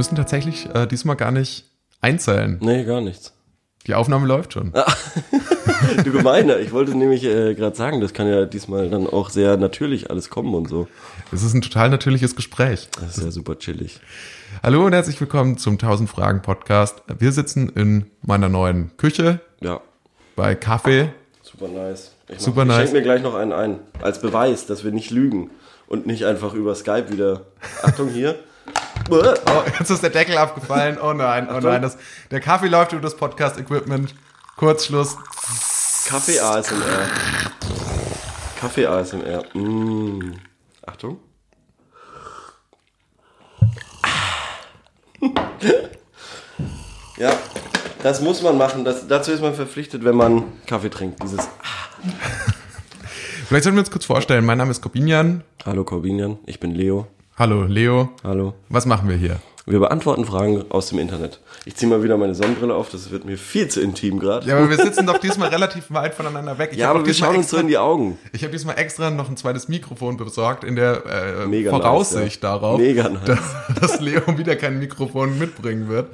müssen tatsächlich äh, diesmal gar nicht einzählen. Nee, gar nichts. Die Aufnahme läuft schon. Du Gemeiner, ich wollte nämlich äh, gerade sagen, das kann ja diesmal dann auch sehr natürlich alles kommen und so. Es ist ein total natürliches Gespräch. Das ist ja super chillig. Hallo und herzlich willkommen zum 1000 Fragen Podcast. Wir sitzen in meiner neuen Küche Ja, bei Kaffee. super nice. Ich Super ich nice. mir gleich noch einen ein. Als Beweis, dass wir nicht lügen. Und nicht einfach über Skype wieder. Achtung hier. Oh, jetzt ist der Deckel abgefallen. Oh nein, oh nein. Das, der Kaffee läuft über das Podcast-Equipment. Kurzschluss. Kaffee ASMR. Kaffee ASMR. Mm. Achtung. Ja, das muss man machen. Das, dazu ist man verpflichtet, wenn man Kaffee trinkt. Dieses Vielleicht sollten wir uns kurz vorstellen. Mein Name ist Corbinian. Hallo Corbinian, ich bin Leo. Hallo, Leo. Hallo. Was machen wir hier? Wir beantworten Fragen aus dem Internet. Ich ziehe mal wieder meine Sonnenbrille auf, das wird mir viel zu intim gerade. Ja, aber wir sitzen doch diesmal relativ weit voneinander weg. Ich Ja, aber wir schauen uns so extra- in die Augen. Ich habe diesmal extra noch ein zweites Mikrofon besorgt in der äh, Mega Voraussicht nice, ja. darauf, nice. dass, dass Leo wieder kein Mikrofon mitbringen wird.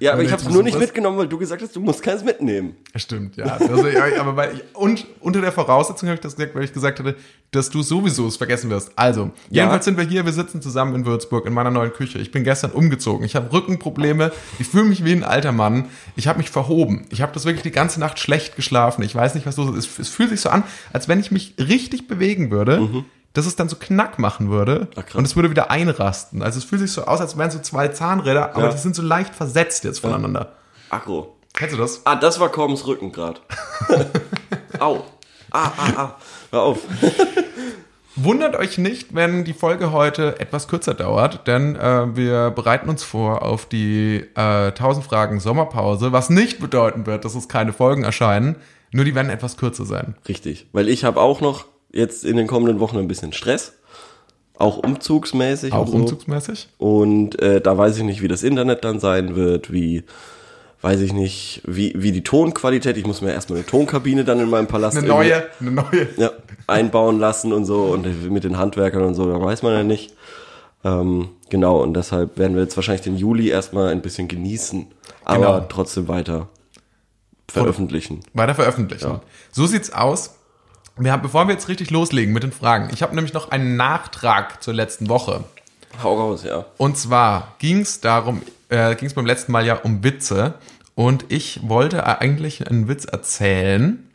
Ja, aber ich habe es nur nicht mitgenommen, weil du gesagt hast, du musst keins mitnehmen. Stimmt, ja. Also, aber weil, und unter der Voraussetzung habe ich das gesagt, weil ich gesagt hatte, dass du sowieso es vergessen wirst. Also, Ja. jedenfalls sind wir hier, wir sitzen zusammen in Würzburg in meiner neuen Küche. Ich bin gestern umgezogen. Ich habe Rückenprobleme. Ich fühle mich wie ein alter Mann. Ich habe mich verhoben. Ich habe das wirklich die ganze Nacht schlecht geschlafen. Ich weiß nicht, was los ist. Es, es fühlt sich so an, als wenn ich mich richtig bewegen würde. Dass es dann so knack machen würde. Ach, und es würde wieder einrasten. Also es fühlt sich so aus, als wären so zwei Zahnräder, aber Ja. die sind so leicht versetzt jetzt voneinander. Akro. Kennst du das? Ah, das war Corbens Rücken gerade. Au. Ah, ah, ah. Hör auf. Wundert euch nicht, wenn die Folge heute etwas kürzer dauert, denn äh, wir bereiten uns vor auf die äh, 1000 Fragen Sommerpause, was nicht bedeuten wird, dass es keine Folgen erscheinen, nur die werden etwas kürzer sein. Richtig. Weil ich habe auch noch jetzt in den kommenden Wochen ein bisschen Stress. Auch umzugsmäßig. Auch und so. umzugsmäßig. Und äh, da weiß ich nicht, wie das Internet dann sein wird, wie, weiß ich nicht, wie, wie die Tonqualität. Ich muss mir erstmal eine Tonkabine dann in meinem Palast Eine neue, eine neue. ja, einbauen lassen und so und mit den Handwerkern und so, da weiß man ja nicht. Ähm, genau, und deshalb werden wir jetzt wahrscheinlich den Juli erstmal ein bisschen genießen, aber Genau. trotzdem weiter veröffentlichen. Weiter veröffentlichen. Ja. So sieht's aus. Wir haben, bevor wir jetzt richtig loslegen mit den Fragen, ich habe nämlich noch einen Nachtrag zur letzten Woche. Hau raus, ja. Und zwar ging es darum, äh, ging es beim letzten Mal ja um Witze. Und ich wollte eigentlich einen Witz erzählen.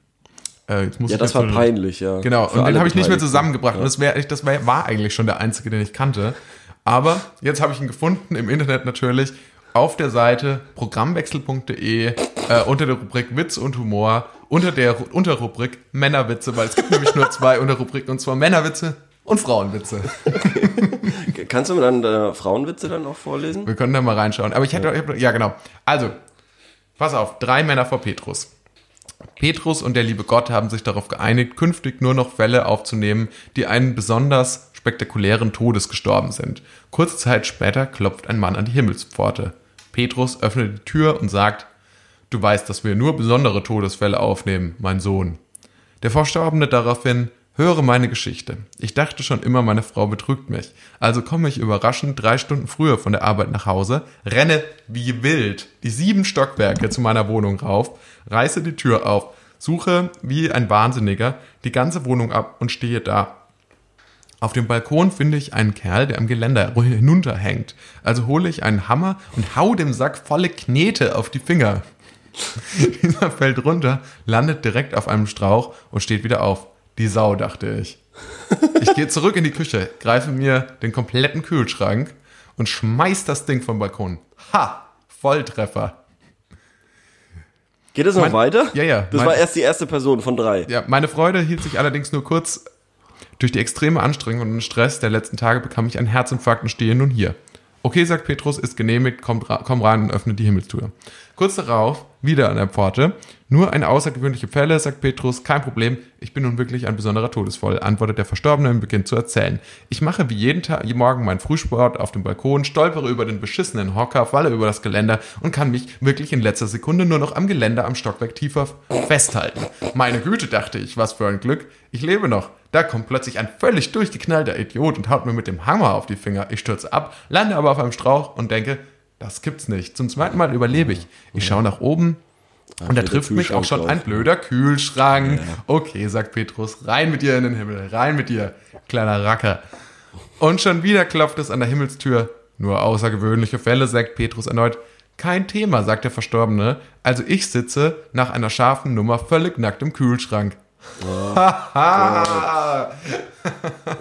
Äh, jetzt muss Ja, das war peinlich, ja. Genau, Für und den habe ich nicht mehr zusammengebracht. Und das, wär, das wär, war eigentlich schon der einzige, den ich kannte. Aber jetzt habe ich ihn gefunden, im Internet natürlich, auf der Seite programmwechsel.de äh, unter der Rubrik Witz und Humor, unter der Ru- Unterrubrik Männerwitze, weil es gibt nämlich nur zwei Unterrubriken, und zwar Männerwitze und Frauenwitze. Kannst du mir dann äh, Frauenwitze dann auch vorlesen? Wir können da mal reinschauen. Aber ich hätte, hab, ja genau. Also, pass auf, drei Männer vor Petrus. Petrus und der liebe Gott haben sich darauf geeinigt, künftig nur noch Fälle aufzunehmen, die einen besonders spektakulären Todes gestorben sind. Kurze Zeit später klopft ein Mann an die Himmelspforte. Petrus öffnet die Tür und sagt, du weißt, dass wir nur besondere Todesfälle aufnehmen, mein Sohn. Der Verstorbene daraufhin, höre meine Geschichte. Ich dachte schon immer, meine Frau betrügt mich. Also komme ich überraschend drei Stunden früher von der Arbeit nach Hause, renne wie wild die sieben Stockwerke zu meiner Wohnung rauf, reiße die Tür auf, suche wie ein Wahnsinniger die ganze Wohnung ab und stehe da. Auf dem Balkon finde ich einen Kerl, der am Geländer hinunterhängt. Also hole ich einen Hammer und hau dem Sack volle Knete auf die Finger. Dieser fällt runter, landet direkt auf einem Strauch und steht wieder auf. Die Sau, dachte ich. Ich gehe zurück in die Küche, greife mir den kompletten Kühlschrank und schmeiß das Ding vom Balkon. Ha! Volltreffer. Geht es noch Mein- weiter? Ja, ja. Das Mein- war erst die erste Person von drei. Ja, meine Freude hielt sich allerdings nur kurz. Durch die extreme Anstrengung und den Stress der letzten Tage bekam ich einen Herzinfarkt und stehe nun hier. Okay, sagt Petrus, ist genehmigt, komm, komm rein und öffne die Himmelstür. Kurz darauf, wieder an der Pforte. Nur eine außergewöhnliche Fälle, sagt Petrus, kein Problem, ich bin nun wirklich ein besonderer Todesfall, antwortet der Verstorbene und beginnt zu erzählen. Ich mache wie jeden Tag, jeden Morgen meinen Frühsport auf dem Balkon, stolpere über den beschissenen Hocker, falle über das Geländer und kann mich wirklich in letzter Sekunde nur noch am Geländer am Stockwerk tiefer festhalten. Meine Güte, dachte ich, was für ein Glück. Ich lebe noch. Da kommt plötzlich ein völlig durchgeknallter Idiot und haut mir mit dem Hammer auf die Finger. Ich stürze ab, lande aber auf einem Strauch und denke, das gibt's nicht. Zum zweiten Mal überlebe ich. Ich schaue nach oben und da trifft mich auch schon ein blöder Kühlschrank. Okay, sagt Petrus, rein mit dir in den Himmel, rein mit dir, kleiner Racker. Und schon wieder klopft es an der Himmelstür. Nur außergewöhnliche Fälle, sagt Petrus erneut. Kein Thema, sagt der Verstorbene. Also ich sitze nach einer scharfen Nummer völlig nackt im Kühlschrank. Haha.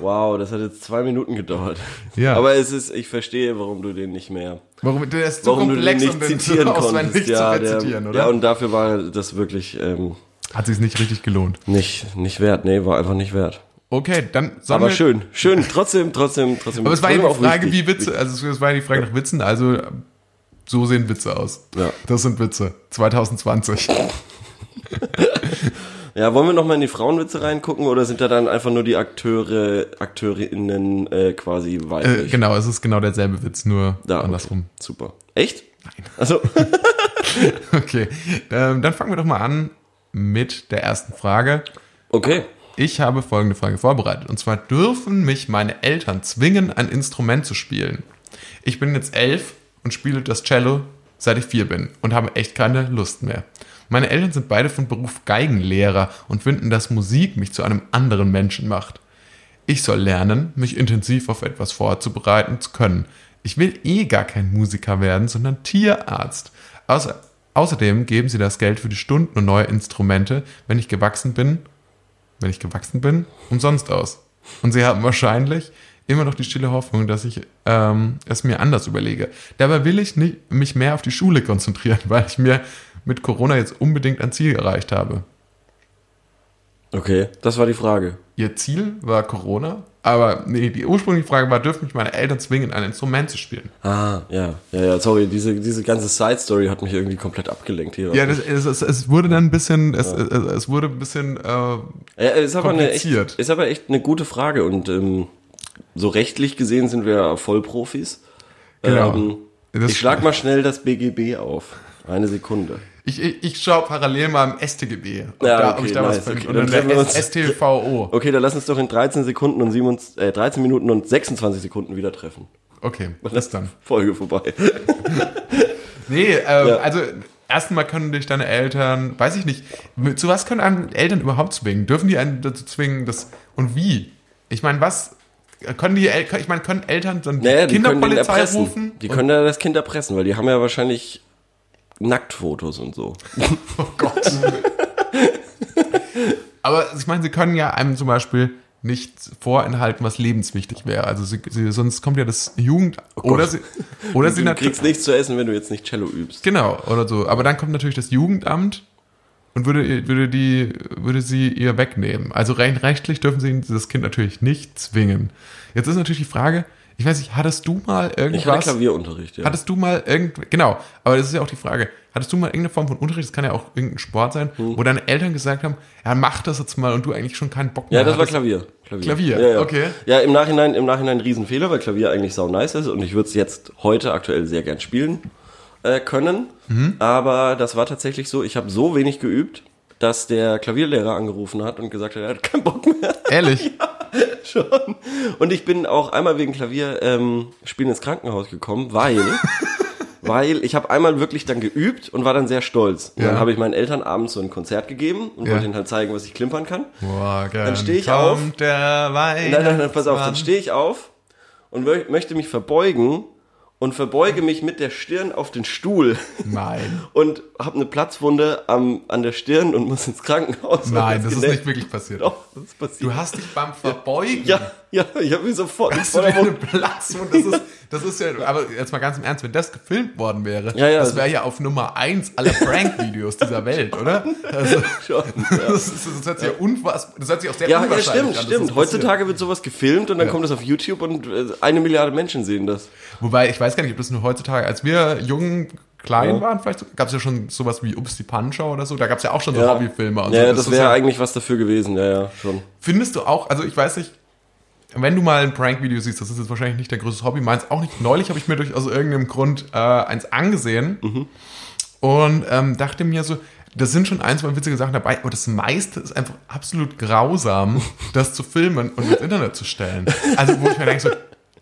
Wow, das hat jetzt zwei Minuten gedauert. Ja. Aber es ist, ich verstehe, warum du den nicht mehr, Warum der ist so warum du den nicht um zitieren konntest. zu Ja, der, rezitieren, oder? ja, und dafür war das wirklich ähm, Hat sich nicht richtig gelohnt. nicht, nicht wert. Nee, war einfach nicht wert. Okay, dann sollen Aber schön, schön, trotzdem, trotzdem, trotzdem. Aber es war ja die auch Frage, wichtig. wie Witze, also es war ja die Frage nach Witzen, also so sehen Witze aus. Ja. Das sind Witze. 2020. Ja, wollen wir noch mal in die Frauenwitze reingucken oder sind da dann einfach nur die Akteure, Akteurinnen äh, quasi Äh, weiblich? genau, es ist genau derselbe Witz, nur Ja, okay. andersrum. Super. Echt? Nein. Also, Okay, ähm, dann fangen wir doch mal an mit der ersten Frage. okay. Ich habe folgende Frage vorbereitet. Und zwar, dürfen mich meine Eltern zwingen, ein Instrument zu spielen? Ich bin jetzt elf und spiele das Cello, seit ich vier bin und habe echt keine Lust mehr. Meine Eltern sind beide von Beruf Geigenlehrer und finden, dass Musik mich zu einem anderen Menschen macht. Ich soll lernen, mich intensiv auf etwas vorzubereiten zu können. Ich will eh gar kein Musiker werden, sondern Tierarzt. Außer, außerdem geben sie das Geld für die Stunden und neue Instrumente, wenn ich gewachsen bin, wenn ich gewachsen bin, umsonst aus. Und sie haben wahrscheinlich immer noch die stille Hoffnung, dass ich ähm, es mir anders überlege. Dabei will ich nicht, mich mehr auf die Schule konzentrieren, weil ich mir mit Corona jetzt unbedingt ein Ziel erreicht habe. Okay, das war die Frage. Ihr Ziel war Corona, aber nee, die ursprüngliche Frage war, dürfen mich meine Eltern zwingen, ein Instrument zu spielen? Ah, ja, ja, ja, sorry, diese, diese ganze Side-Story hat mich irgendwie komplett abgelenkt hier. Ja, das, es, es, es wurde dann ein bisschen, es, es, es wurde ein bisschen, äh, Ja, ist aber eine echt, kompliziert. ist aber echt eine gute Frage und ähm, so rechtlich gesehen sind wir ja Vollprofis. Genau. Ähm, ich schlag mal schnell das BGB auf. Eine Sekunde. Ich, ich, ich schaue parallel mal im STGB, ob, Ja, da, ob okay, ich da was nice, finde. okay, Und dann wir der uns. STVO. Okay, dann lass uns doch in 13 Sekunden und 27, äh, 13 Minuten und 26 Sekunden wieder treffen. Okay, bis dann. Folge vorbei. Nee, ähm, also erstmal können dich deine Eltern, weiß ich nicht, zu was können einen Eltern überhaupt zwingen? Dürfen die einen dazu zwingen, das und wie? Ich meine, was können die ich meine, können Eltern dann Naja, Kinderpolizei rufen? Die können ja das Kind erpressen, weil die haben ja wahrscheinlich Nacktfotos und so. oh Gott. Aber ich meine, sie können ja einem zum Beispiel nicht vorenthalten, was lebenswichtig wäre. Also sie, sie, sonst kommt ja das Jugend oder sie oder sie du natürlich kriegst nichts zu essen, wenn du jetzt nicht Cello übst. Genau, oder so. Aber dann kommt natürlich das Jugendamt und würde, würde, die, würde sie ihr wegnehmen. Also rein rechtlich dürfen sie das Kind natürlich nicht zwingen. Jetzt ist natürlich die Frage, ich weiß nicht, hattest du mal Ich hatte irgendwas? Klavierunterricht, ja. Hattest du mal irgend, genau, aber das ist ja auch die Frage, hattest du mal irgendeine Form von Unterricht, das kann ja auch irgendein Sport sein, Hm. wo deine Eltern gesagt haben, ja, mach das jetzt mal und du eigentlich schon keinen Bock mehr Ja, das war hattest? Klavier. Klavier, Klavier, ja, ja. okay. Ja, im Nachhinein, im Nachhinein ein Riesenfehler, weil Klavier eigentlich sau nice ist und ich würde es jetzt heute aktuell sehr gern spielen äh, können. Mhm. Aber das war tatsächlich so, ich habe so wenig geübt, dass der Klavierlehrer angerufen hat und gesagt hat, er hat keinen Bock mehr. Ehrlich? Schon. Und ich bin auch einmal wegen Klavier ähm, spielen ins Krankenhaus gekommen, weil weil ich habe einmal wirklich dann geübt und war dann sehr stolz. Und Ja. dann habe ich meinen Eltern abends so ein Konzert gegeben und Ja. wollte ihnen halt zeigen, was ich klimpern kann. Morgen steh ich kommt auf. der Nein, nein, nein, pass auf, dann stehe ich auf und mö- möchte mich verbeugen und verbeuge mich mit der Stirn auf den Stuhl Nein. und habe eine Platzwunde am, an der Stirn und muss ins Krankenhaus. Nein, das ist genäht. nicht wirklich passiert. Doch, das ist passiert. Du hast dich beim Verbeugen. ja, ja, ich habe mich sofort Hast du eine Platzwunde? Das ist, das ist ja, aber jetzt mal ganz im Ernst, wenn das gefilmt worden wäre, Ja, ja, das das- wäre ja auf Nummer eins aller Prank-Videos dieser Welt, oder? Also, schon. das, ist, das hört sich ja unfassbar, das hört sich auch sehr Ja, ja, unwahrscheinlich stimmt, an. stimmt. das Heutzutage wird sowas gefilmt und dann Ja. kommt es auf YouTube und äh, eine Milliarde Menschen sehen das. Wobei, ich weiß gar nicht, ob das nur heutzutage, als wir jung, klein Ja. waren, vielleicht gab es ja schon sowas wie Ups die Puncher oder so, da gab es ja auch schon so Ja, Hobbyfilme und ja, so. ja, das ist wäre ja- eigentlich was dafür gewesen, ja, ja, schon. Findest du auch, also ich weiß nicht, wenn du mal ein Prank-Video siehst, das ist jetzt wahrscheinlich nicht der größte Hobby, meins auch nicht. Neulich habe ich mir durch aus irgendeinem Grund äh, eins angesehen und ähm, dachte mir so, das sind schon ein, zwei witzige Sachen dabei, aber das meiste ist einfach absolut grausam, das zu filmen und ins Internet zu stellen. Also wo ich mir denke so,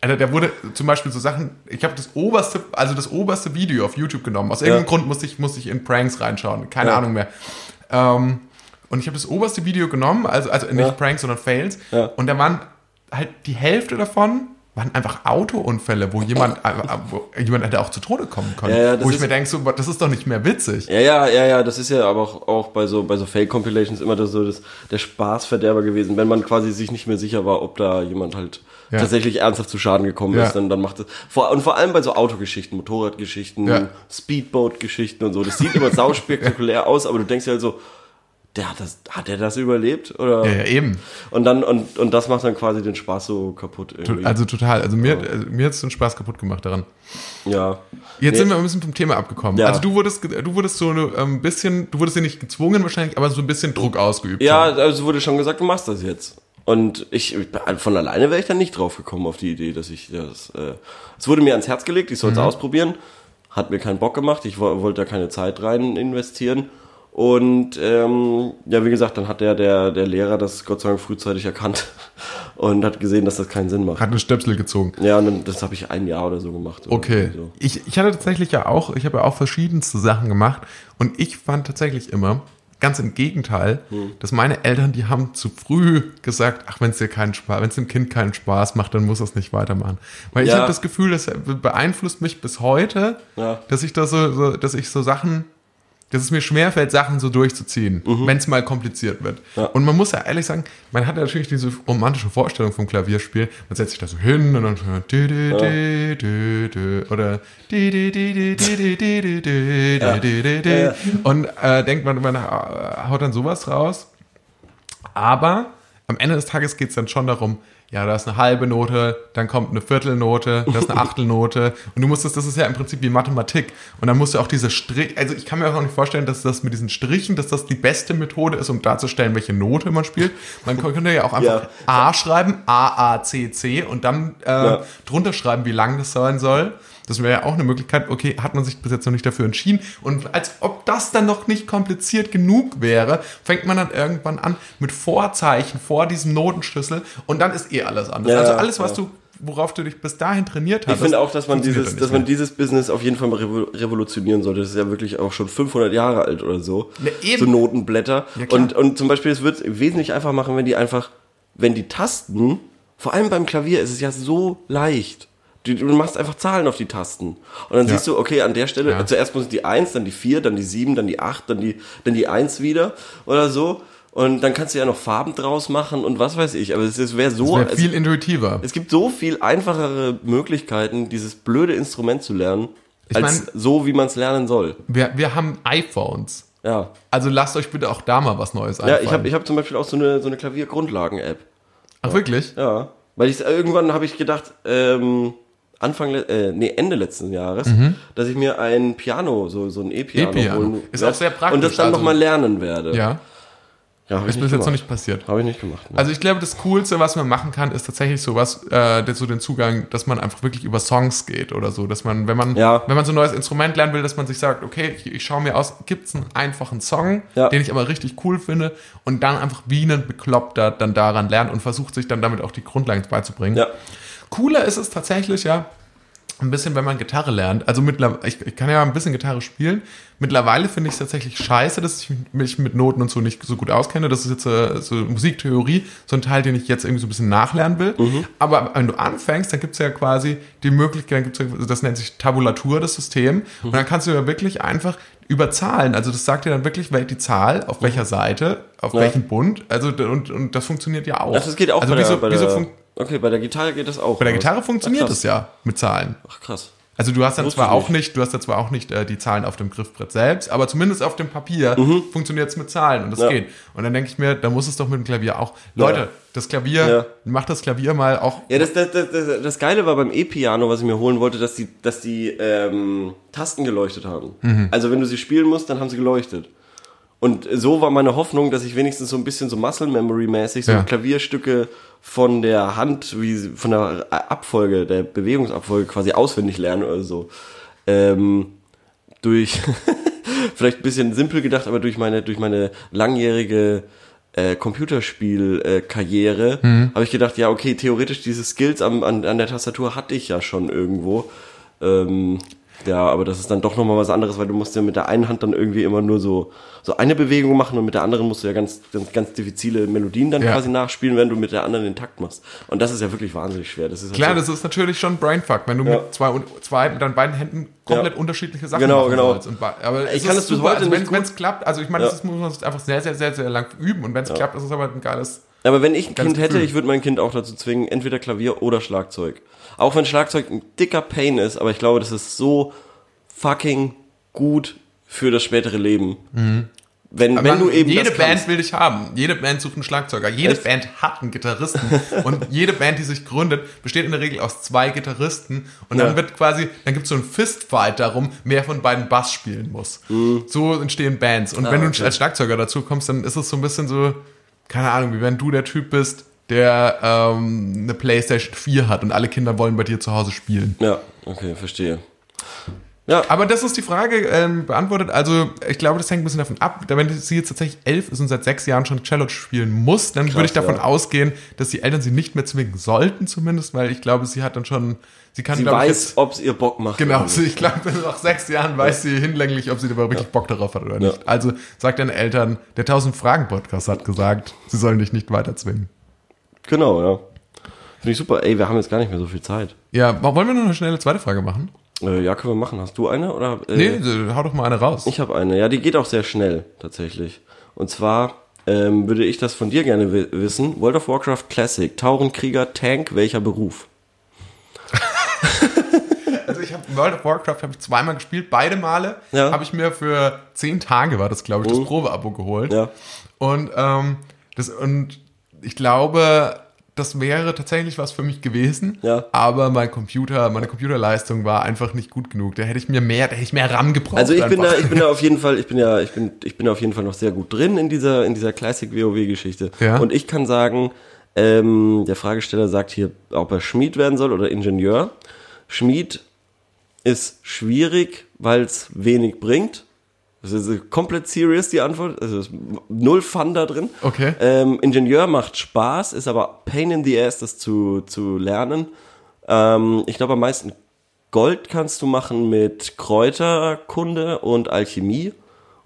Alter, der wurde zum Beispiel so Sachen, ich habe das oberste, also das oberste Video auf YouTube genommen. Aus irgendeinem Ja. Grund musste ich, musste ich in Pranks reinschauen. Keine Ja. Ahnung mehr. Ähm, und ich habe das oberste Video genommen, also, also nicht. Pranks, sondern Fails. Ja. Und da waren halt die Hälfte davon waren einfach Autounfälle, wo jemand, äh, wo jemand hätte auch zu Tode kommen können. Ja, ja, wo ich mir denke, so, das ist doch nicht mehr witzig. Ja, ja, ja, ja, das ist ja aber auch, auch bei so, bei so Fake-Compilations immer das, so das, der Spaßverderber gewesen. Wenn man quasi sich nicht mehr sicher war, ob da jemand halt Ja. tatsächlich ernsthaft zu Schaden gekommen Ja. ist, dann, dann macht es, vor, und vor allem bei so Autogeschichten, Motorradgeschichten, Ja. Speedboat-Geschichten und so, das sieht immer sauspektakulär aus, aber du denkst dir halt so, der hat das, hat der das überlebt? Oder? Ja, ja, eben. Und dann, und, und das macht dann quasi den Spaß so kaputt irgendwie. Also total. Also mir, also mir hat es den Spaß kaputt gemacht daran. ja. Jetzt Nee. sind wir ein bisschen vom Thema abgekommen. Ja. Also du wurdest, du wurdest so ein ähm, bisschen, du wurdest ja nicht gezwungen wahrscheinlich, aber so ein bisschen Druck ausgeübt. Ja, also wurde schon gesagt, du machst das jetzt. Und ich, von alleine wäre ich dann nicht drauf gekommen auf die Idee, dass ich das. Äh, es wurde mir ans Herz gelegt, ich sollte es ausprobieren. Hat mir keinen Bock gemacht, ich wo- wollte da keine Zeit rein investieren. Und ähm, ja, wie gesagt, dann hat der, der, der Lehrer das Gott sei Dank frühzeitig erkannt und hat gesehen, dass das keinen Sinn macht. Hat einen Stöpsel gezogen. Ja, und dann, das habe ich ein Jahr oder so gemacht. oder Okay. So. Ich, ich hatte tatsächlich ja auch, ich habe ja auch verschiedenste Sachen gemacht und ich fand tatsächlich immer, ganz im Gegenteil, Hm. dass meine Eltern, die haben zu früh gesagt, ach, wenn es dir keinen Spaß, wenn es dem Kind keinen Spaß macht, dann muss es nicht weitermachen. Weil ich Ja. habe das Gefühl, das beeinflusst mich bis heute, Ja. dass ich da so, so, dass ich so Sachen, dass es mir schwerfällt, Sachen so durchzuziehen, mhm. wenn es mal kompliziert wird. Ja. Und man muss ja ehrlich sagen, man hat natürlich diese romantische Vorstellung vom Klavierspiel. Man setzt sich da so hin und dann oder und äh, denkt man, man haut dann sowas raus. Aber am Ende des Tages geht es dann schon darum, ja, da ist eine halbe Note, dann kommt eine Viertelnote, da ist eine Achtelnote und du musst das, das ist ja im Prinzip wie Mathematik und dann musst du auch diese Strich, also ich kann mir auch nicht vorstellen, dass das mit diesen Strichen, dass das die beste Methode ist, um darzustellen, welche Note man spielt. Man könnte ja auch einfach Ja. A schreiben, A, A, C, C und dann äh, Ja. drunter schreiben, wie lang das sein soll. Das wäre ja auch eine Möglichkeit. Okay, hat man sich bis jetzt noch nicht dafür entschieden. Und als ob das dann noch nicht kompliziert genug wäre, fängt man dann irgendwann an mit Vorzeichen vor diesem Notenschlüssel und dann ist eh alles anders. Ja, also alles, was ja. du, worauf du dich bis dahin trainiert hast. Ich finde auch, dass man dieses, dass man dieses Business auf jeden Fall mal revo- revolutionieren sollte. Das ist ja wirklich auch schon 500 Jahre alt oder so. Ne, eben. So Notenblätter. Ja, und, und zum Beispiel, es wird wesentlich einfach machen, wenn die einfach, wenn die Tasten, vor allem beim Klavier ist es ja so leicht. Du, du machst einfach Zahlen auf die Tasten. Und dann Ja. siehst du, okay, an der Stelle, Ja. zuerst muss die 1, dann die 4, dann die 7, dann die 8, dann die, dann die 1 wieder oder so. Und dann kannst du ja noch Farben draus machen und was weiß ich. Aber es, es wäre so, es- viel intuitiver. es gibt so viel einfachere Möglichkeiten, dieses blöde Instrument zu lernen, Ich als mein- so, wie man es lernen soll. Wir, wir haben iPhones. Ja, Also lasst euch bitte auch da mal was Neues ja einfallen. ich habe ich hab zum Beispiel auch so eine, so eine Klaviergrundlagen-App. Ach, wirklich? Ja, weil ich irgendwann habe ich gedacht, ähm, Anfang, äh, nee, Ende letzten Jahres, dass ich mir ein Piano, so, so ein E-Piano E-Piano. holen Ist auch sehr praktisch, Und das dann also- nochmal lernen werde. Ja. ja Ist bis jetzt noch nicht passiert. Habe ich nicht gemacht. Ne? Also ich glaube, das Coolste, was man machen kann, ist tatsächlich sowas, äh, der- so den Zugang, dass man einfach wirklich über Songs geht oder so, dass man, wenn man, Ja. wenn man so ein neues Instrument lernen will, dass man sich sagt, okay, ich, ich schaue mir aus, gibt es einen einfachen Song, Ja. den ich aber richtig cool finde und dann einfach wie ein Bekloppter dann daran lernt und versucht sich dann damit auch die Grundlagen beizubringen. ja. Cooler ist es tatsächlich, ja, ein bisschen, wenn man Gitarre lernt. Also mittlerweile, ich, ich kann ja ein bisschen Gitarre spielen. Mittlerweile finde ich es tatsächlich scheiße, dass ich mich mit Noten und so nicht so gut auskenne. Das ist jetzt äh, so Musiktheorie, so ein Teil, den ich jetzt irgendwie so ein bisschen nachlernen will. Aber wenn du anfängst, dann gibt es ja quasi die Möglichkeit, gibt's ja, das nennt sich Tabulatur, das System. Und dann kannst du ja wirklich einfach über Zahlen, also das sagt dir dann wirklich, wel- die Zahl, auf welcher Seite, auf Ja. welchen Bund, also und, und das funktioniert ja auch. Das geht auch also bei, wieso, der, bei, wieso der, Okay, bei der Gitarre geht das auch. bei der Gitarre funktioniert Ach, es ja mit Zahlen. Ach krass. Also du hast dann Wusste zwar auch nicht. du hast ja zwar auch nicht äh, die Zahlen auf dem Griffbrett selbst, aber zumindest auf dem Papier funktioniert es mit Zahlen und das Mhm. Ja. geht. Und dann denke ich mir, da muss es doch mit dem Klavier auch. Leute, Ja. das Klavier, Ja. macht das Klavier mal auch. Ja, das, das, das, das, das Geile war beim E-Piano, was ich mir holen wollte, dass die, dass die ähm, Tasten geleuchtet haben. Mhm. Also wenn du sie spielen musst, dann haben sie geleuchtet. Und so war meine Hoffnung, dass ich wenigstens so ein bisschen so Muscle Memory mäßig so Ja. Klavierstücke von der Hand, wie von der Abfolge, der Bewegungsabfolge quasi auswendig lerne oder so. Ähm, durch vielleicht ein bisschen simpel gedacht, aber durch meine durch meine langjährige äh, Computerspiel-Karriere, Mhm. habe ich gedacht, ja, okay, theoretisch diese Skills am, an, an der Tastatur hatte ich ja schon irgendwo. Ähm, ja, aber das ist dann doch nochmal was anderes, weil du musst ja mit der einen Hand dann irgendwie immer nur so, so eine Bewegung machen und mit der anderen musst du ja ganz, ganz, ganz diffizile Melodien dann Ja. quasi nachspielen, wenn du mit der anderen den Takt machst. Und das ist ja wirklich wahnsinnig schwer. Das ist halt Klar, so, das ist natürlich schon Brainfuck, wenn du Ja. mit zwei, zwei mit deinen beiden Händen komplett Ja. unterschiedliche Sachen Genau, machen genau. sollst. Und, aber Ich kann das bis heute also nicht wenn es klappt, also ich meine, das muss man einfach sehr, sehr, sehr, sehr lang üben und wenn es klappt, ist es aber ein geiles. Aber wenn ich ein Ganz Kind hätte, cool. ich würde mein Kind auch dazu zwingen, entweder Klavier oder Schlagzeug. Auch wenn Schlagzeug ein dicker Pain ist, aber ich glaube, das ist so fucking gut für das spätere Leben. Wenn, Mhm. Aber wenn du eben jede Band will dich haben. Jede Band sucht einen Schlagzeuger. Jede Echt? Band hat einen Gitarristen. und jede Band, die sich gründet, besteht in der Regel aus zwei Gitarristen. Und dann Ja. wird quasi, dann gibt es so einen Fistfight darum, wer von beiden Bass spielen muss. So entstehen Bands. Und wenn Mhm. Ah, okay. du als Schlagzeuger dazu kommst, dann ist es so ein bisschen so, keine Ahnung, wie wenn du der Typ bist, der ähm, eine Playstation 4 hat und alle Kinder wollen bei dir zu Hause spielen. Ja, okay, verstehe. Ja, Aber das ist die Frage ähm, beantwortet. Also, ich glaube, das hängt ein bisschen davon ab. Wenn sie jetzt tatsächlich elf ist und seit sechs Jahren schon Cello spielen muss, dann würde ich davon ja. ausgehen, dass die Eltern sie nicht mehr zwingen sollten, zumindest, weil ich glaube, sie hat dann schon, sie kann, sie weiß, ob es ihr Bock macht. genau, ich glaube, nach sechs Jahren weiß sie hinlänglich, ob sie da wirklich Bock darauf hat oder nicht. Also, sagt deinen Eltern, der 1000 Fragen Podcast hat gesagt, sie sollen dich nicht weiter zwingen. Genau, ja. Finde ich super. Ey, wir haben jetzt gar nicht mehr so viel Zeit. Ja, wollen wir noch eine schnelle zweite Frage machen? Äh, ja, können wir machen. Hast du eine? Oder, äh, Nee, hau doch mal eine raus. Ich habe eine. Ja, die geht auch sehr schnell, tatsächlich. Und zwar ähm, würde ich das von dir gerne wi wissen. World of Warcraft Classic. Taurenkrieger, Tank, welcher Beruf? Also ich habe World of Warcraft habe ich zweimal gespielt, beide Male Ja. habe ich mir für zehn Tage war das glaube ich das Probeabo geholt Ja. und ähm, das und ich glaube das wäre tatsächlich was für mich gewesen, Ja. aber mein Computer, meine Computerleistung war einfach nicht gut genug. Da hätte ich mir mehr, da hätte ich mehr RAM gebraucht. Also ich bin da, ich bin da auf jeden Fall, ich bin ja, ich bin, ich bin auf jeden Fall noch sehr gut drin in dieser, in dieser Classic WoW-Geschichte. Ja. Und ich kann sagen, ähm, der Fragesteller sagt hier, ob er Schmied werden soll oder Ingenieur. Schmied ist schwierig, weil es wenig bringt. Das ist komplett serious, die Antwort. Also es ist null Fun da drin. Okay. Ähm, Ingenieur macht Spaß, ist aber pain in the ass, das zu, zu lernen. Ähm, ich glaube, am meisten Gold kannst du machen mit Kräuterkunde und Alchemie.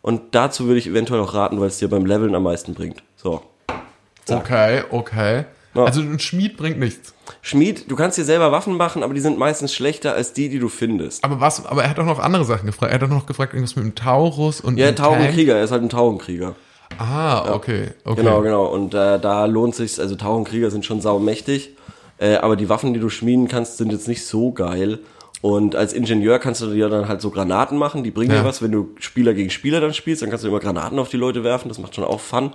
Und dazu würde ich eventuell auch raten, weil es dir beim Leveln am meisten bringt. So. okay, okay. Ja. Also ein Schmied bringt nichts. Schmied, du kannst dir selber Waffen machen, aber die sind meistens schlechter als die, die du findest. Aber was? Aber er hat doch noch andere Sachen gefragt. Er hat doch noch gefragt irgendwas mit dem Taurus und Ja. Taurenkrieger, er ist halt ein Taurenkrieger. Ah, okay, okay. Genau, genau. Und äh, da lohnt sich, also Taurenkrieger sind schon saumächtig, äh, aber die Waffen, die du schmieden kannst, sind jetzt nicht so geil. Und als Ingenieur kannst du dir dann halt so Granaten machen, die bringen Ja. dir was. Wenn du Spieler gegen Spieler dann spielst, dann kannst du immer Granaten auf die Leute werfen, das macht schon auch Fun.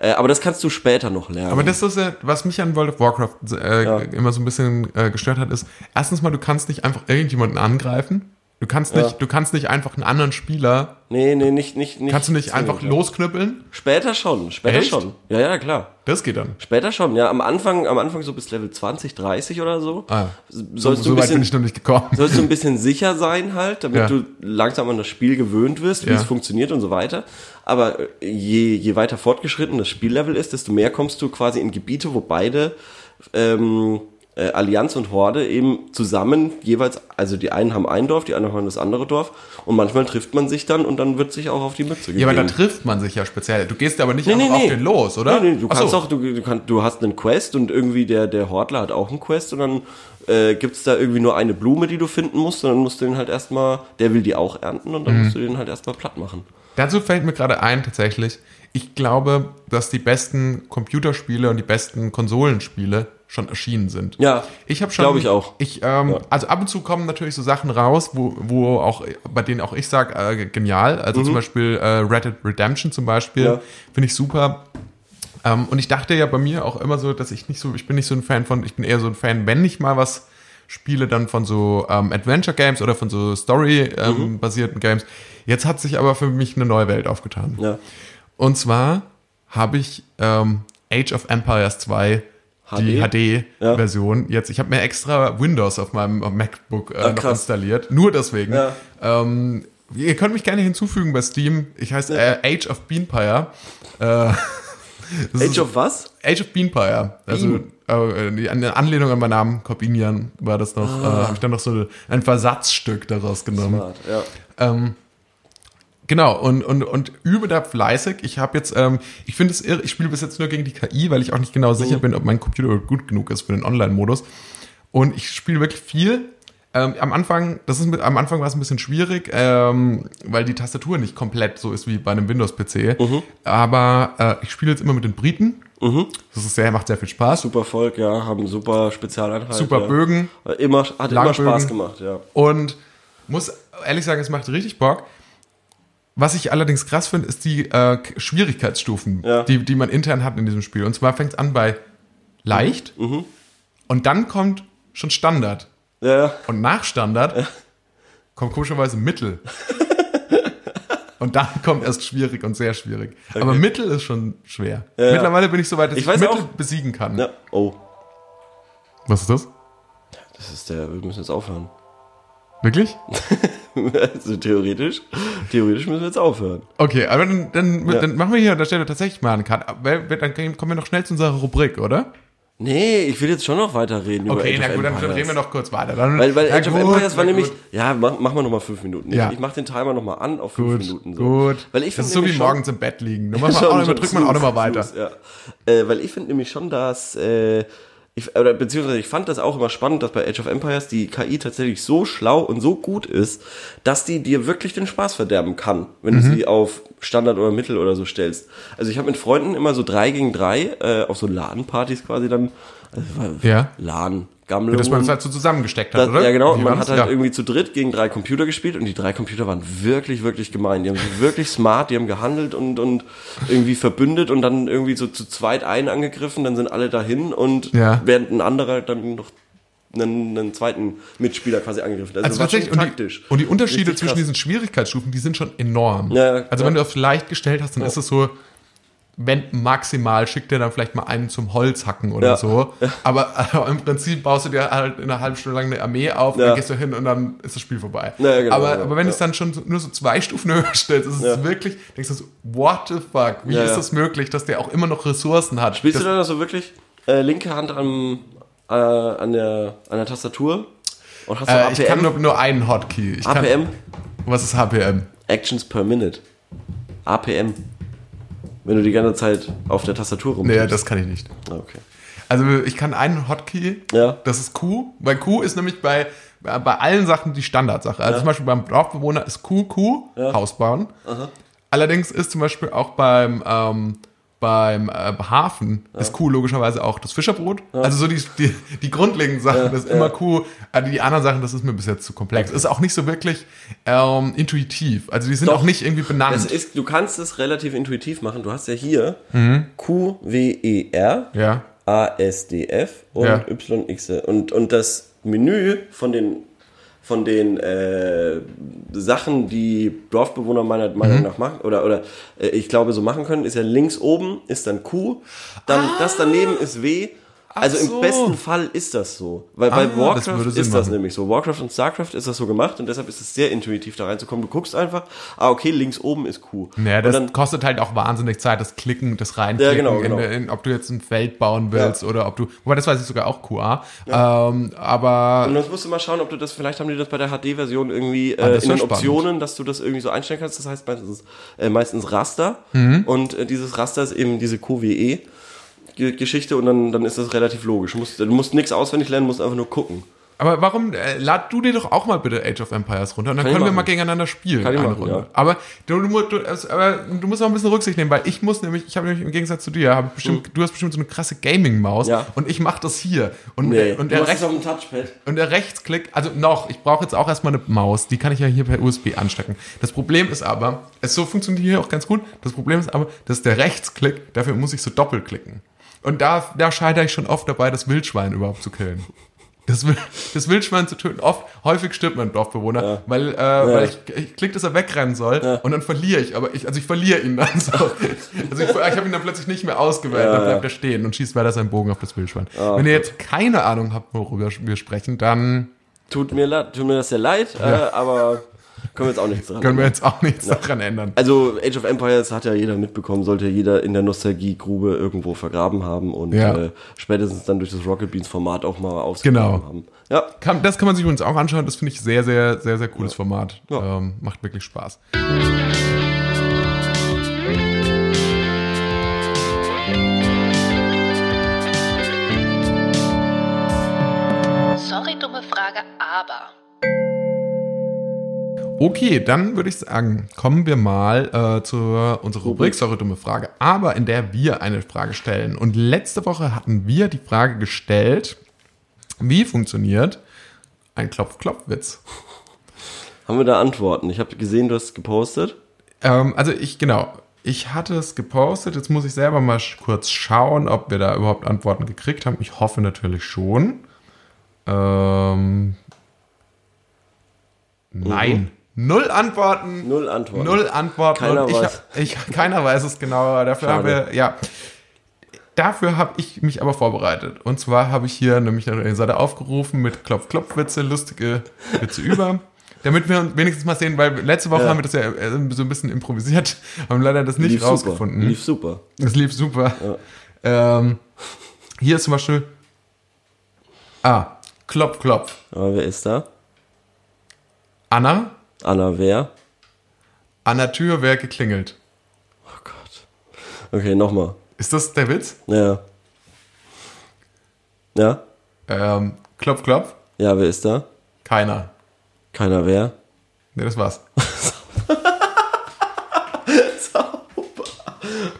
Äh, aber das kannst du später noch lernen. Aber das ist ja, was mich an World of Warcraft äh, Ja. immer so ein bisschen äh, gestört hat, ist, erstens mal, du kannst nicht einfach irgendjemanden angreifen. Du kannst nicht, Ja. du kannst nicht einfach einen anderen Spieler, nee, nee, nicht, nicht, nicht. kannst du nicht einfach ja. losknüppeln? Später schon, später Echt? schon. Ja, ja, klar. Das geht dann. Später schon, ja. Am Anfang, am Anfang so bis Level 20, 30 oder so. Ah, Sollst so, du so ein weit bisschen, bin ich noch nicht gekommen. sollst du ein bisschen sicher sein halt, damit Ja. du langsam an das Spiel gewöhnt wirst, wie es funktioniert und so weiter. Aber äh, je, je weiter fortgeschritten das Spiellevel ist, desto mehr kommst du quasi in Gebiete, wo beide ähm, äh, Allianz und Horde eben zusammen jeweils, also die einen haben ein Dorf, die anderen haben das andere Dorf und manchmal trifft man sich dann und dann wird sich auch auf die Mütze gegeben. Ja, aber da trifft man sich ja speziell. Du gehst aber nicht Nee, einfach nee, auf nee. den los, oder? Nee, nee, du Ach kannst so. auch, du, du, kannst, du hast einen Quest und irgendwie der, der Hortler hat auch einen Quest und dann äh, gibt's da irgendwie nur eine Blume, die du finden musst und dann musst du den halt erstmal, der will die auch ernten und dann Mhm. musst du den halt erstmal platt machen. Dazu fällt mir gerade ein, tatsächlich, ich glaube, dass die besten Computerspiele und die besten Konsolenspiele schon erschienen sind. Ja, Ich habe schon. glaube ich auch. Ich, ähm, Ja. Also ab und zu kommen natürlich so Sachen raus, wo, wo auch, bei denen auch ich sage, äh, genial. Also zum Beispiel äh, Red Dead Redemption zum Beispiel. Mhm. Ja. Finde ich super. Ähm, und ich dachte ja bei mir auch immer so, dass ich nicht so, ich bin nicht so ein Fan von, ich bin eher so ein Fan, wenn ich mal was spiele, dann von so ähm, Adventure Games oder von so Story-basierten Games. Jetzt hat sich aber für mich eine neue Welt aufgetan. Ja. Und zwar habe ich ähm, Age of Empires 2 die HD? HD-Version jetzt. Ich habe mir extra Windows auf meinem MacBook äh, Ah, noch krass. installiert. Nur deswegen. Ja. Ähm, ihr könnt mich gerne hinzufügen bei Steam. Ich heiße äh, Age of Beanpire. Äh, Age of was? Age of Beanpire. Also äh, eine Anlehnung an meinen Namen, Corbinian, war das noch. Äh, Habe ich dann noch so ein Versatzstück daraus genommen. Smart, ja. Ähm, genau, und, und, und übe da fleißig. Ich habe jetzt, ähm, ich finde es irre, ich spiele bis jetzt nur gegen die KI, weil ich auch nicht genau sicher bin, ob mein Computer gut genug ist für den Online-Modus. Und ich spiele wirklich viel. Ähm, am Anfang, das ist mit, am Anfang war es ein bisschen schwierig, ähm, weil die Tastatur nicht komplett so ist wie bei einem Windows-PC. Aber äh, ich spiele jetzt immer mit den Briten. Das ist sehr, macht sehr viel Spaß. Super Volk, ja, haben super Spezialeinheiten. Super ja. Bögen. Immer, hat immer Langbögen. Spaß gemacht, ja. Und muss ehrlich sagen, es macht richtig Bock. Was ich allerdings krass finde, ist die äh, Schwierigkeitsstufen, Ja. die, die man intern hat in diesem Spiel. Und zwar fängt es an bei leicht und dann kommt schon Standard. Ja, ja. Und nach Standard kommt komischerweise Mittel. und dann kommt erst schwierig und sehr schwierig. Aber Mittel ist schon schwer. ja. Mittlerweile bin ich so weit, dass Ich ich, Mittel auch. besiegen kann. ja. Oh, Was ist das? das ist der, wir müssen jetzt aufhören. Wirklich? also theoretisch, theoretisch müssen wir jetzt aufhören. Okay, aber dann, dann, Ja. dann machen wir hier an der Stelle tatsächlich mal einen Cut. Weil- Dann kommen wir noch schnell zu unserer Rubrik, oder? Nee, ich will jetzt schon noch weiterreden über Okay, Age na gut, dann, reden wir noch kurz weiter. Dann, Weil, weil Age of Empires war nämlich, ja, mach, mach mal nochmal fünf Minuten. Ich, Ja. ich mach den Timer nochmal an auf fünf Gut, Minuten. So. gut. Weil ich das ist so wie schon- morgens im Bett liegen. Dann machen Schon, auch, schon drückt man auch nochmal weiter. Ja. Äh, weil ich finde nämlich schon, dass, äh, ich, oder beziehungsweise ich fand das auch immer spannend, dass bei Age of Empires die KI tatsächlich so schlau und so gut ist, dass die dir wirklich den Spaß verderben kann, wenn Mhm. du sie auf Standard oder Mittel oder so stellst. Also ich habe mit Freunden immer so drei gegen drei äh, auf so LAN-Partys quasi dann, also Ja. LAN, Gammel. Dass man es halt so zusammengesteckt hat, Das, oder? ja, genau. Wie Man hat das? halt ja. irgendwie zu dritt gegen drei Computer gespielt und die drei Computer waren wirklich, wirklich gemein. Die haben sich wirklich smart, die haben gehandelt und, und irgendwie verbündet und dann irgendwie so zu zweit einen angegriffen, dann sind alle dahin und Ja. während ein anderer dann noch einen, einen zweiten Mitspieler quasi angegriffen. hat. Also schon tatsächlich, und die, und die Unterschiede zwischen diesen Schwierigkeitsstufen, die sind schon enorm. Ja, ja, also ja. wenn du auf leicht gestellt hast, dann ist es so, wenn maximal schickt der dann vielleicht mal einen zum Holzhacken oder Ja. so. Aber äh, im Prinzip baust du dir halt in einer halben Stunde lang eine Armee auf, Ja. dann gehst du hin und dann ist das Spiel vorbei. Ja, genau, aber, ja, aber wenn es dann schon nur so zwei Stufen höher stellst, ist es wirklich, denkst du so, what the fuck? Wie ist das möglich, dass der auch immer noch Ressourcen hat? Spielst das, du dann also wirklich äh, linke Hand am, äh, an, der, an der Tastatur? Und hast du äh, ich kann nur, nur einen Hotkey. Ich kann, APM? Was ist HPM? Actions per Minute. APM. Wenn du die ganze Zeit auf der Tastatur rum. Nee, das kann ich nicht. Okay. Also ich kann einen Hotkey, Ja. das ist Q, weil Q ist nämlich bei, bei allen Sachen die Standardsache. Also zum Beispiel beim Dorfbewohner ist Q, Q, Haus bauen. Allerdings ist zum Beispiel auch beim, ähm, beim äh, Hafen ist Q logischerweise auch das Fischerbrot. Also so die, die, die grundlegenden Sachen, das ist immer Q. Also die anderen Sachen, das ist mir bis jetzt zu komplex. Ist auch nicht so wirklich ähm, intuitiv. Also die sind Doch. auch nicht irgendwie benannt. Ist, du kannst es relativ intuitiv machen. Du hast ja hier Q, W, E, R, ja. A, S, D, F und Ja. Y, X. Und, und das Menü von den, von den äh, Sachen, die Dorfbewohner meiner Mhm. Meinung nach machen, oder, oder äh, ich glaube so machen können, ist ja links oben ist dann Q, dann das daneben ist W. Also so. im besten Fall ist das so. Weil bei Ah, das Warcraft Sinn ist das machen. nämlich so. Warcraft und Starcraft ist das so gemacht und deshalb ist es sehr intuitiv da reinzukommen. Du guckst einfach, ah okay, links oben ist Q. Naja, das dann, kostet halt auch wahnsinnig Zeit, das Klicken, das Reinklicken, Ja, genau, genau. In, in, ob du jetzt ein Feld bauen willst oder ob du, wobei das weiß ich sogar auch QA, ähm, aber Und jetzt musst du mal schauen, ob du das, vielleicht haben die das bei der HD-Version irgendwie Ah, äh, das in den spannend. Optionen, dass du das irgendwie so einstellen kannst. Das heißt meistens, äh, meistens Raster. Mhm. Und äh, dieses Raster ist eben diese QWE. Ge- Geschichte und dann, dann ist das relativ logisch. Du musst, du musst nichts auswendig lernen, musst einfach nur gucken. aber warum, äh, lad du dir doch auch mal bitte Age of Empires runter und dann Kann können wir mal gegeneinander spielen. Kann ich machen, Runde. ja. Aber du, du, du, aber du musst auch ein bisschen Rücksicht nehmen, weil ich muss nämlich, ich habe nämlich im Gegensatz zu dir, bestimmt, du hast bestimmt so eine krasse Gaming-Maus Hm. Ja. und ich mache das hier. Und, Nee, und du der Rechts, auf dem Touchpad. Und der Rechtsklick, also noch, ich brauche jetzt auch erstmal eine Maus, die kann ich ja hier per USB anstecken. Das Problem ist aber, es so funktioniert hier auch ganz gut, das Problem ist aber, dass der Rechtsklick, dafür muss ich so doppelklicken. Und da, da scheitere ich schon oft dabei, das Wildschwein überhaupt zu killen. Das, das Wildschwein zu töten. Oft, häufig stirbt mein Dorfbewohner, weil, äh, weil ich, ich klick, dass er wegrennen soll und dann verliere ich. Aber ich, also ich verliere ihn dann so. Also ich, ich habe ihn dann plötzlich nicht mehr ausgewählt, dann bleibt er stehen und schießt weiter seinen Bogen auf das Wildschwein. Wenn ihr jetzt keine Ahnung habt, worüber wir sprechen, dann Tut mir, leid, tut mir das sehr leid, äh, aber Können wir jetzt auch nichts dran Können wir jetzt auch nichts daran ändern. Also Age of Empires hat ja jeder mitbekommen, sollte jeder in der Nostalgiegrube irgendwo vergraben haben und Ja. äh, spätestens dann durch das Rocket Beans Format auch mal ausgegraben Genau. haben. Ja, Kann, das kann man sich übrigens auch anschauen. Das finde ich sehr, sehr, sehr, sehr cooles Format. Ja. Ähm, macht wirklich Spaß. Sorry, dumme Frage, aber. Okay, dann würde ich sagen, kommen wir mal äh, zu unserer Rubrik Sorry, dumme Frage. Aber in der wir eine Frage stellen. Und letzte Woche hatten wir die Frage gestellt, wie funktioniert ein Klopf-Klopf-Witz? haben wir da Antworten? Ich habe gesehen, du hast es gepostet. Ähm, also ich, genau, ich hatte es gepostet. Jetzt muss ich selber mal kurz schauen, ob wir da überhaupt Antworten gekriegt haben. Ich hoffe natürlich schon. Ähm, nein. Null Antworten. Null Antworten. Null Antworten. Keiner ich, weiß. Ich, keiner weiß es genau. Dafür haben wir, ja. Dafür habe ich mich aber vorbereitet. Und zwar habe ich hier nämlich eine Seite aufgerufen mit Klopf-Klopf-Witze, lustige Witze über. Damit wir uns wenigstens mal sehen, weil letzte Woche Ja. haben wir das ja äh, so ein bisschen improvisiert, haben leider das nicht Lief rausgefunden. super. Lief super. Es lief super. Ähm, hier ist zum Beispiel. Ah, Klopf, Klopf. Aber wer ist da? Anna, Anna wer? an der Tür wer geklingelt. Oh Gott. Okay, nochmal. Ist das der Witz? Ja. Ja? Ähm, klopf, klopf. Ja, wer ist da? Keiner. Keiner wer? Ne, das war's.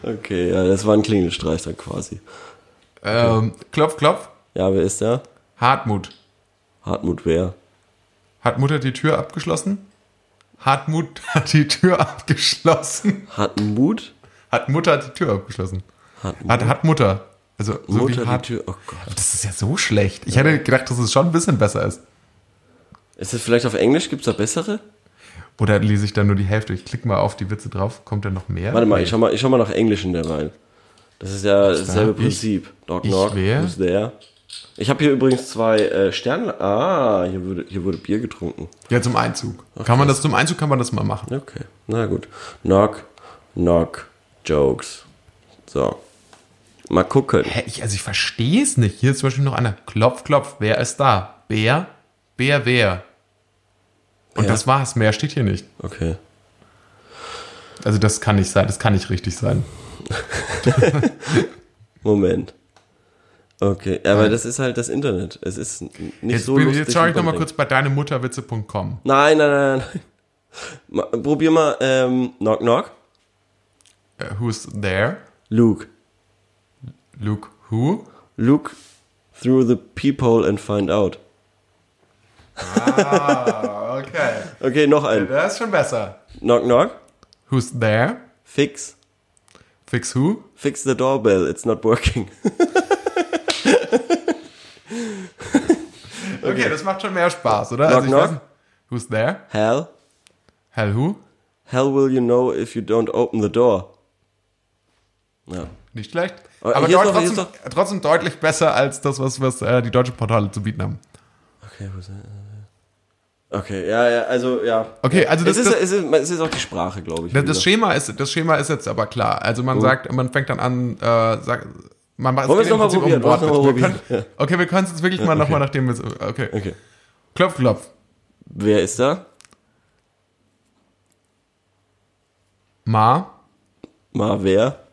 Okay, ja, das war ein Klingelstreich dann quasi. Ähm, klopf, klopf. Ja, wer ist da? Hartmut. Hartmut wer? Hat Mutter die Tür abgeschlossen? Hartmut hat die Tür abgeschlossen. Hartmut? Hat Mutter die Tür abgeschlossen. Hartmut? Hat, hat Mutter. Also so Mutter wie die hart. Tür. Oh Gott. Das ist ja so schlecht. Ich hätte gedacht, dass es schon ein bisschen besser ist. Ist das vielleicht auf Englisch? Gibt's da bessere? Oder lese ich dann nur die Hälfte? Ich klicke mal auf die Witze drauf. Kommt da noch mehr? Warte mal, ich schau mal, ich schau mal nach Englischen derweil. Das ist ja dasselbe Ich- Prinzip. Knock, ich knock. wer? Who's there? Ich habe hier übrigens zwei äh, Sterne. Ah, hier wurde, hier wurde Bier getrunken. Ja, zum Einzug. kann man das zum Einzug kann man das mal machen. Okay, na gut. Knock, knock, Jokes. So. Mal gucken. Hä, ich, also ich verstehe es nicht. Hier ist zum Beispiel noch einer. Klopf, klopf. Wer ist da? Bär? Bär, wer? Und Bär? das war's. Mehr steht hier nicht. Okay. Also das kann nicht sein. Das kann nicht richtig sein. Moment. Okay, aber das ist halt das Internet. Es ist nicht Jetzt, so bin, lustig. jetzt schaue ich man noch mal denkt. kurz bei deinemutterwitze.com. Nein, nein, nein, nein. Probier mal, ähm, knock, knock. Uh, who's there? Luke. Luke who? Look through the peephole and find out. Ah, okay. Okay, noch ein. Das ist schon besser. Knock, knock. Who's there? Fix. Fix who? Fix the doorbell. It's not working. Okay, das macht schon mehr Spaß, oder? Knock, ich knock. weiß. Who's there? Hell. Hell who? Hell will you know if you don't open the door. Ja. Nicht schlecht. Aber Aber ist deut- hier trotzdem, ist trotzdem deutlich besser als das, was, was äh, die deutschen Portale zu bieten haben. Okay, ist er? Okay, ja, ja, also, ja. Okay, also das- es, ist, das- es, ist, es ist auch die Sprache, glaube ich. Das, das, Schema ist, das Schema ist jetzt aber klar. Also man sagt, man fängt dann an, äh, sagt, man macht Wollen es noch mal im Prinzip probieren? Wir Wir noch mal können, okay, wir können es jetzt wirklich mal nochmal nachdem wir es, okay. Okay. Klopf, klopf. Wer ist da? Ma, Mal wer?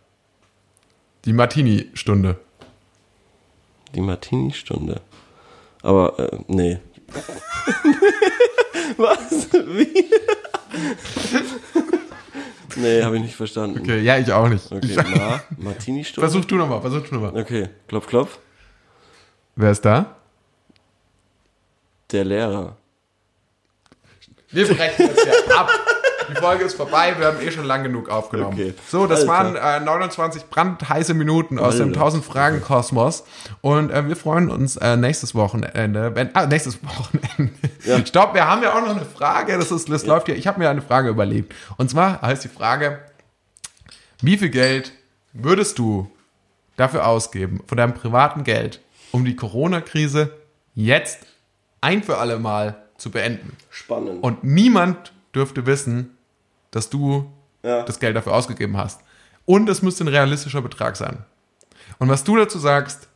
die Martini-Stunde. Die Martini-Stunde. Aber, äh, nee. Was? Wie? nee, habe ich nicht verstanden. Okay, ja, ich auch nicht. Okay, Ma, Martini-Stunde? versuch du nochmal, versuch du nochmal. Okay, klopf, klopf. Wer ist da? Der Lehrer. Wir brechen jetzt hier ab. Die Folge ist vorbei, wir haben eh schon lang genug aufgenommen. Okay. So, das Alles waren äh, 29 brandheiße Minuten aus dem Alter. 1000 Fragen Kosmos und äh, wir freuen uns äh, nächstes Wochenende, wenn ah, nächstes Wochenende. Ja. Stopp, wir haben ja auch noch eine Frage, das ist das läuft ja. Ich habe mir eine Frage überlegt. Und zwar heißt die Frage: Wie viel Geld würdest du dafür ausgeben von deinem privaten Geld, um die Corona Krise jetzt ein für alle Mal zu beenden? Spannend. und niemand dürfte wissen, dass du Ja. das Geld dafür ausgegeben hast. Und es müsste ein realistischer Betrag sein. Und was du dazu sagst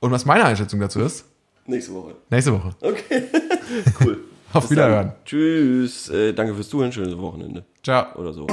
und was meine Einschätzung dazu ist, Nächste Woche. nächste Woche. Okay. cool. Auf Bis dann. Wiederhören. Tschüss. Äh, danke fürs Zuhören. Schönes Wochenende. Ciao. Oder so.